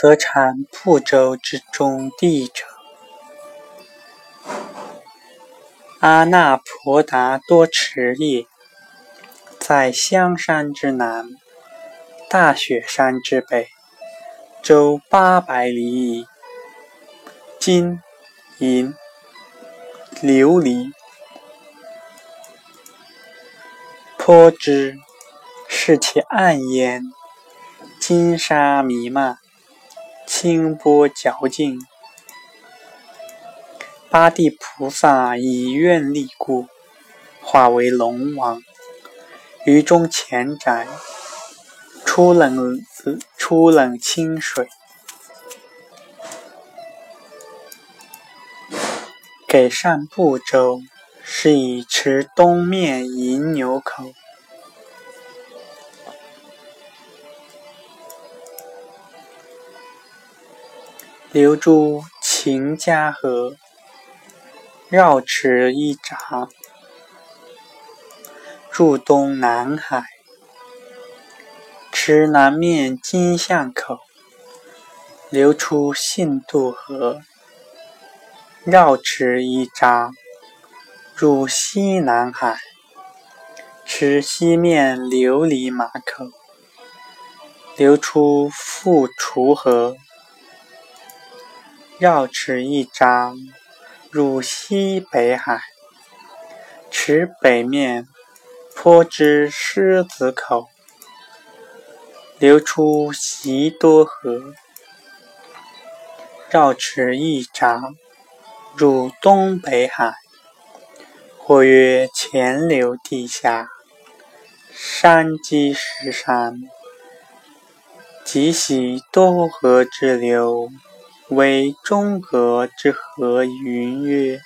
则产蒲州之中地者。阿那婆达多池也，在香山之南，大雪山之北，周八百里矣。金银琉璃颇之，是其暗烟，金沙弥漫，清波皎净。八地菩萨以愿力故，化为龙王，于中前宅，出冷出冷清水。给善不周，是以持东面银牛口，流诸秦家河，绕池一匝，入东南海。池南面金巷口，流出信度河。绕池一匝，入西南海；池西面琉璃马口，流出富楚河。绕池一匝，入西北海；池北面颇之狮子口，流出习多河。绕池一匝。入东北海，或曰潜流地下，山积石山，即喜多河之流，为中阁之和云曰。